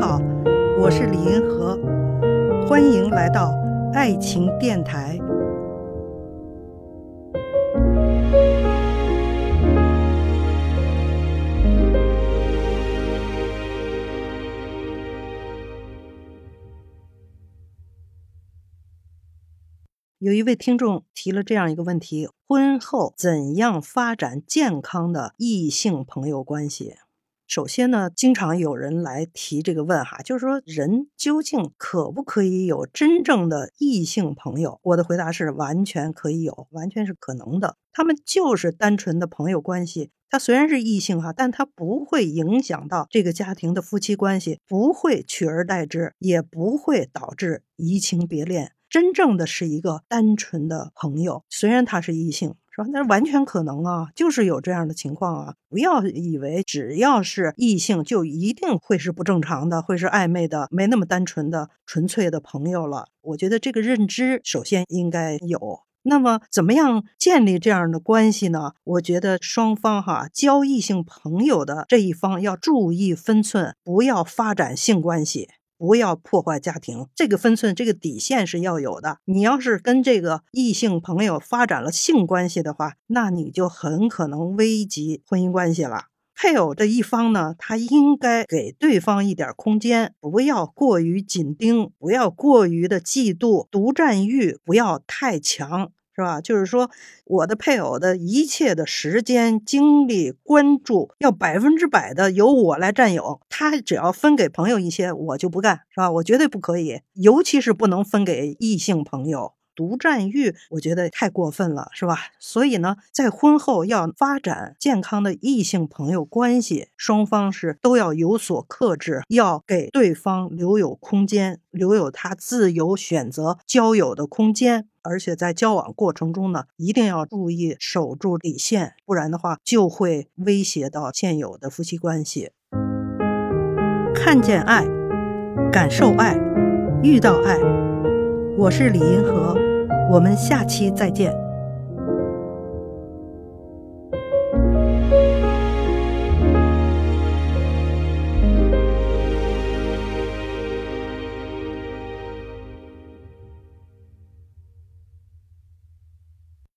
好我是李银河，欢迎来到爱情电台。有一位听众提了这样一个问题：婚后怎样发展健康的异性朋友关系？首先呢，经常有人来提这个问哈，就是说人究竟可不可以有真正的异性朋友？我的回答是完全可以有，完全是可能的。他们就是单纯的朋友关系，他虽然是异性哈，但他不会影响到这个家庭的夫妻关系，不会取而代之，也不会导致移情别恋。真正的是一个单纯的朋友，虽然他是异性。那完全可能啊，就是有这样的情况啊！不要以为只要是异性就一定会是不正常的，会是暧昧的，没那么单纯的、纯粹的朋友了。我觉得这个认知首先应该有。那么，怎么样建立这样的关系呢？我觉得双方哈交异性朋友的这一方要注意分寸，不要发展性关系。不要破坏家庭，这个分寸、这个底线是要有的。你要是跟这个异性朋友发展了性关系的话，那你就很可能危及婚姻关系了。配偶的一方呢，他应该给对方一点空间，不要过于紧盯，不要过于的嫉妒、独占欲，不要太强。是吧？就是说，我的配偶的一切的时间、精力、关注，要百分之百的由我来占有。他只要分给朋友一些，我就不干，是吧？我绝对不可以，尤其是不能分给异性朋友。独占欲，我觉得太过分了，是吧？所以呢，在婚后要发展健康的异性朋友关系，双方是都要有所克制，要给对方留有空间，留有他自由选择交友的空间。而且在交往过程中呢，一定要注意守住底线，不然的话就会威胁到现有的夫妻关系。看见爱，感受爱，遇到爱，我是李银河。我们下期再见。